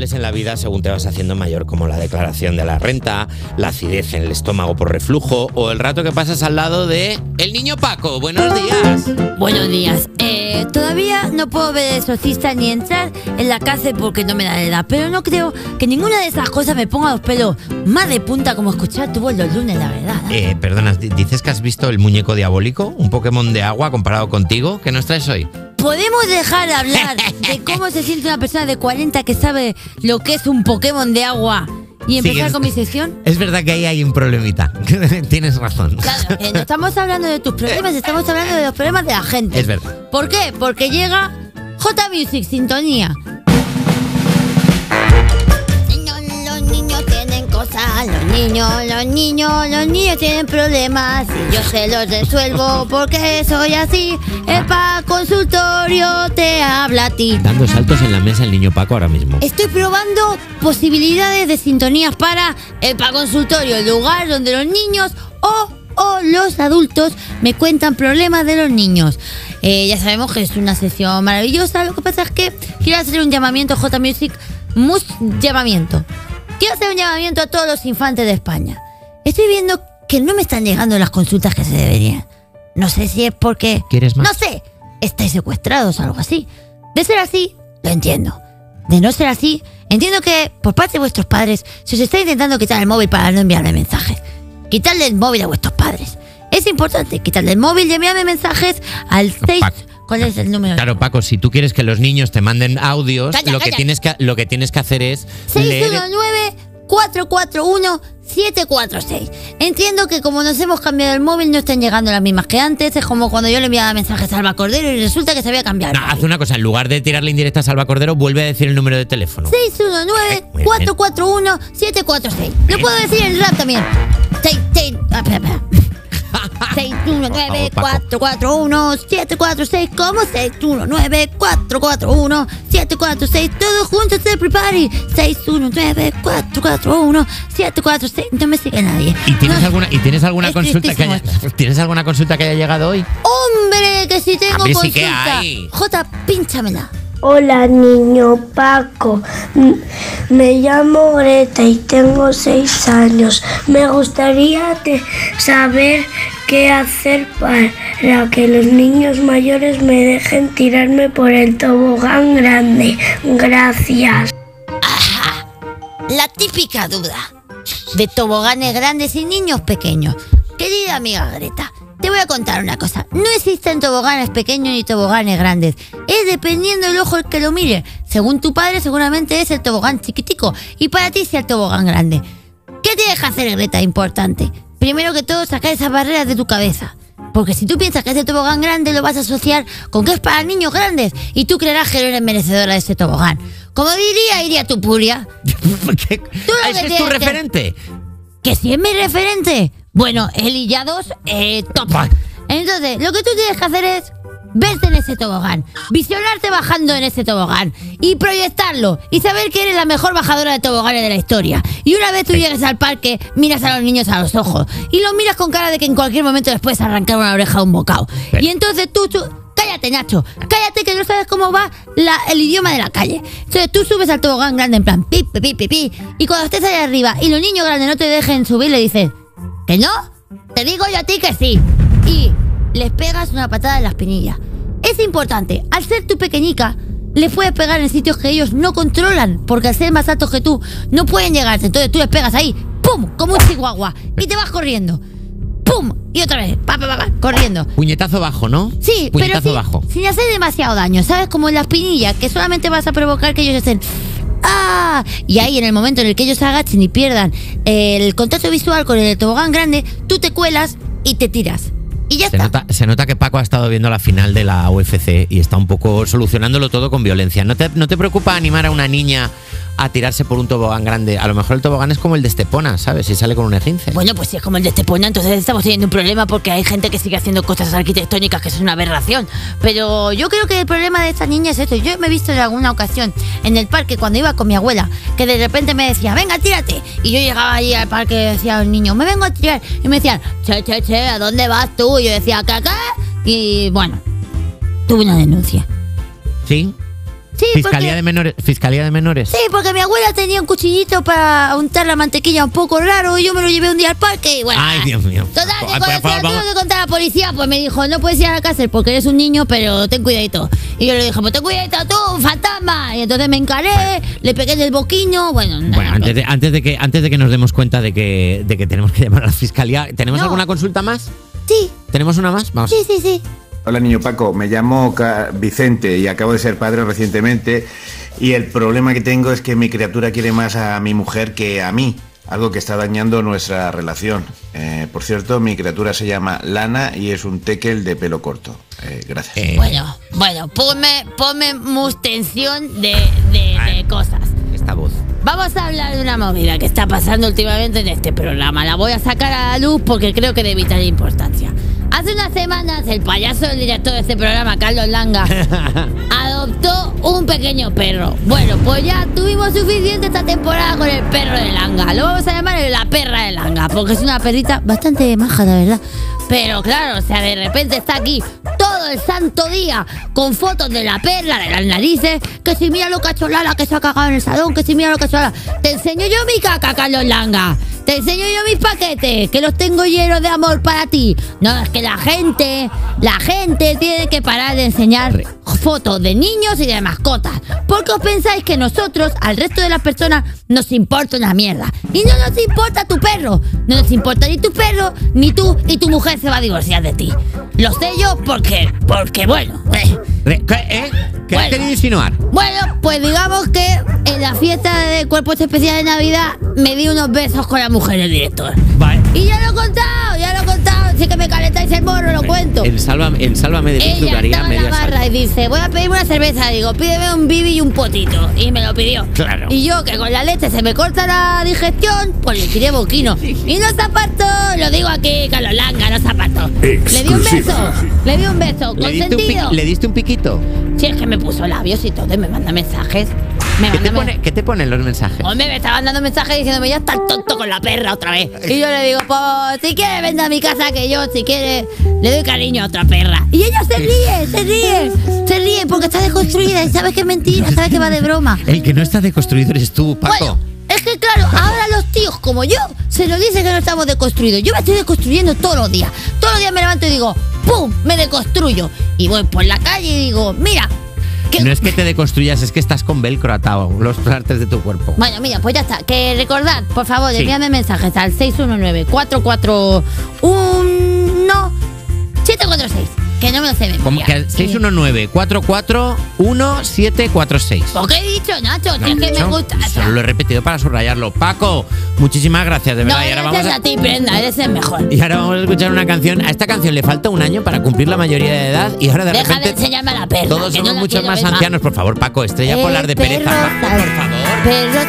desagradables en la vida según te vas haciendo mayor, como la declaración de la renta, la acidez en el estómago por reflujo o el rato que pasas al lado de el niño Paco. Buenos días. Buenos días. Eh, todavía no puedo ver el exorcista ni entrar en la cárcel porque no me da la edad, pero no creo que ninguna de esas cosas me ponga los pelos más de punta como escuchar tu voz los lunes, la verdad. ¿eh? Eh, perdona, di- ¿dices que has visto el muñeco diabólico? ¿Un Pokémon de agua comparado contigo? ¿Qué nos traes hoy? ¿Podemos dejar de hablar de cómo se siente una persona de 40 que sabe lo que es un Pokémon de agua y empezar es- con mi sección? Es verdad que ahí hay un problemita. Tienes razón. Claro, eh, no estamos hablando de tus problemas, estamos hablando de los problemas de la gente. Es verdad. ¿Por qué? Porque llega J Music Sintonía. Niños, los niños, los niños tienen problemas y yo se los resuelvo porque soy así. El pa consultorio te habla a ti. Dando saltos en la mesa el niño Paco ahora mismo. Estoy probando posibilidades de sintonías para el pa consultorio, el lugar donde los niños o, o los adultos me cuentan problemas de los niños. Eh, ya sabemos que es una sesión maravillosa. Lo que pasa es que quiero hacer un llamamiento J Music, mus llamamiento. Quiero hacer un llamamiento a todos los infantes de España. Estoy viendo que no me están llegando las consultas que se deberían. No sé si es porque ¿Quieres más? no sé, estáis secuestrados o algo así. De ser así, lo entiendo. De no ser así, entiendo que por parte de vuestros padres se os está intentando quitar el móvil para no enviarme mensajes. Quitarle el móvil a vuestros padres. Es importante quitarle el móvil y enviarme mensajes al 6... Paco. ¿Cuál es el número? Claro, Paco, si tú quieres que los niños te manden audios, Calla, lo, que tienes que, lo que tienes que hacer es leer... 619-441-746. Entiendo que como nos hemos cambiado el móvil no están llegando las mismas que antes. Es como cuando yo le enviaba mensajes a Alba Cordero y resulta que se había cambiado. No, haz una cosa, en lugar de tirarle indirecta a Salva Cordero, vuelve a decir el número de teléfono. 619-441-746. Lo puedo decir en rap también. Ah, espera, espera. 619-441-746. ¿Cómo? 619-441-746. Todos juntos, everybody. 619-441-746. No me sigue nadie. ¿Y tienes No- alguna, y tienes alguna consulta que haya, ¿Tienes alguna consulta que haya llegado hoy? ¡Hombre! Que si tengo Hombre, sí consulta. que hay. J, pínchamela. Hola niño Paco, me llamo Greta y tengo seis años. Me gustaría saber qué hacer para que los niños mayores me dejen tirarme por el tobogán grande. Gracias. La típica duda de toboganes grandes y niños pequeños. Querida amiga Greta, te voy a contar una cosa. No existen toboganes pequeños ni toboganes grandes. Es dependiendo del ojo el que lo mire. Según tu padre, seguramente es el tobogán chiquitico. Y para ti es el tobogán grande. ¿Qué tienes que hacer, Greta? Importante. Primero que todo, sacar esas barreras de tu cabeza. Porque si tú piensas que ese tobogán grande lo vas a asociar con que es para niños grandes y tú creerás que no eres merecedora de ese tobogán. Como diría, iría tu puria. ¿Qué? lo ¿Ese es tu tienes que- referente? ¿Que si es mi referente? Bueno, él y ya dos, eh, top. Entonces, lo que tú tienes que hacer es verte en ese tobogán, visionarte bajando en ese tobogán y proyectarlo y saber que eres la mejor bajadora de toboganes de la historia. Y una vez tú llegues al parque, miras a los niños a los ojos y los miras con cara de que en cualquier momento les puedes arrancar una oreja a un bocado. Y entonces tú, tú- cállate Nacho, cállate que no sabes cómo va la- el idioma de la calle. Entonces tú subes al tobogán grande en plan pi, pi, pi, pi, pi, y cuando estés ahí arriba y los niños grandes no te dejen subir, le dices, ¿que no? Te digo yo a ti que sí. Y les pegas una patada en la espinilla. Es importante, al ser tú pequeñica, les puedes pegar en sitios que ellos no controlan, porque al ser más altos que tú, no pueden llegarte. Entonces tú les pegas ahí, ¡pum! Como un chihuahua, y te vas corriendo. ¡Pum! Y otra vez, pa, pa, pa, pa, corriendo. Puñetazo bajo, ¿no? Sí, pero Puñetazo sin, bajo. sin hacer demasiado daño, ¿sabes? Como en la espinilla, que solamente vas a provocar que ellos estén... ¡Ah! Y ahí, en el momento en el que ellos se agachen y pierdan el contacto visual con el tobogán grande, tú te cuelas y te tiras. Y ya Se está. nota, se nota que Paco ha estado viendo la final de la UFC y está un poco solucionándolo todo con violencia. ¿No te, no te preocupa animar a una niña a tirarse por un tobogán grande? A lo mejor el tobogán es como el de Estepona, ¿sabes? Si sale con un esguince. Bueno, pues si es como el de Estepona, entonces estamos teniendo un problema porque hay gente que sigue haciendo cosas arquitectónicas que es una aberración. Pero yo creo que el problema de esta niña es esto. Yo me he visto en alguna ocasión en el parque cuando iba con mi abuela, que de repente me decía, venga, tírate. Y yo llegaba allí al parque y decía al niño, me vengo a tirar. Y me decían, che, che, che, ¿a dónde vas tú? Y yo decía, ¿qué, qué? Y bueno, tuve una denuncia. ¿Sí? Sí, Fiscalía porque- de menores. Fiscalía de menores. Sí, porque mi abuela tenía un cuchillito para untar la mantequilla un poco raro y yo me lo llevé un día al parque y bueno. Ay, Dios mío. Total, que cuando se lo tuve que contar a la policía, pues me dijo, no puedes ir a la cárcel porque eres un niño, pero ten cuidadito. Y yo le dije, pues ten cuidadito tú, fantasma. Y entonces me encaré, le pegué en el boquino, bueno, nada, Bueno, antes de, antes, de que, antes de que nos demos cuenta de que, de que tenemos que llamar a la fiscalía, ¿tenemos No. alguna consulta más? Sí, ¿Tenemos una más? Vamos. sí, sí, sí. Hola niño Paco, me llamo Vicente y acabo de ser padre recientemente y el problema que tengo es que mi criatura quiere más a mi mujer que a mí, algo que está dañando nuestra relación. Eh, por cierto, mi criatura se llama Lana y es un tekel de pelo corto. Eh, gracias. Eh, Bueno, bueno, ponme, ponme mustensión de, de, de cosas. Esta voz. Vamos a hablar de una movida que está pasando últimamente en este programa. La voy a sacar a la luz porque creo que de vital importancia. Hace unas semanas el payaso del director de este programa, Carlos Langa, adoptó un pequeño perro. Bueno, pues ya tuvimos suficiente esta temporada con el perro de Langa. Lo vamos a llamar la perra de Langa, porque es una perrita bastante maja, la verdad. Pero claro, o sea, de repente está aquí el santo día con fotos de la perra, de las narices, que si mira lo cacholala que se ha cagado en el salón, que si mira lo cacholala. Te enseño yo mi caca, Carlos Langa. Te enseño yo mis paquetes, que los tengo llenos de amor para ti. No, es que la gente, la gente tiene que parar de enseñar fotos de niños y de mascotas. Porque os pensáis que nosotros, al resto de las personas, nos importa una mierda. Y no nos importa tu perro. No nos importa ni tu perro, ni tú, y tu mujer se va a divorciar de ti. Lo sé yo porque, porque bueno. eh. ¿Qué, eh? ¿Qué has querido insinuar? Bueno, pues digamos que en la fiesta de cuerpos especiales de Navidad me di unos besos con la mujer del director. Vale. Y ya lo he contado, ya lo he contado. Si es que me calentáis el morro, lo cuento. En Sálvame, en Sálvame de Ella estaba en la barra y dice, voy a pedirme una cerveza. Digo, pídeme un bibi y un potito. Y me lo pidió. Claro. Y yo, que con la leche se me corta la digestión, pues le tiré boquino. Y no se apartó, lo digo aquí, Carlos Langa, no se apartó. Le di un beso, le di un beso, ¿Le diste, un ¿Le diste un piquito? Si es que me puso labios y todo, y me manda mensajes. Me ¿Qué te, pone, ¿Qué te ponen los mensajes? Hombre, me está mandando mensajes diciéndome, ya estás tonto con la perra otra vez. Y yo le digo, pues, si quiere, vende a mi casa que yo, si quiere, le doy cariño a otra perra. Y ella se ríe, se ríe, se ríe porque está deconstruida y sabes que es mentira, sabes que va de broma. El que no está deconstruido eres tú, Paco. Bueno, es que claro, ahora los tíos como yo se nos dicen que no estamos deconstruidos. Yo me estoy deconstruyendo todos los días. Todos los días me levanto y digo, ¡pum! Me deconstruyo. Y voy por la calle y digo, mira, No es que te deconstruyas, es que estás con velcro atado, los partes de tu cuerpo. Bueno, mira, pues ya está. Que recordad, por favor, Sí. envíame mensajes al 619-441-746. Que no me lo sé de Como memoria. que 619-441-1746. ¿Por qué he dicho, Nacho? Si es que me gusta. Solo lo he repetido para subrayarlo. Paco, muchísimas gracias, de No, verdad. y, ahora vamos gracias a, a ti, Brenda, eres el mejor. y ahora vamos a escuchar una canción. A esta canción le falta un año para cumplir la mayoría de edad y ahora de Deja de repente enseñarme a la perra. todos no somos muchos más ancianos. Por favor, Paco, estrella El polar de pereza. por favor. Perro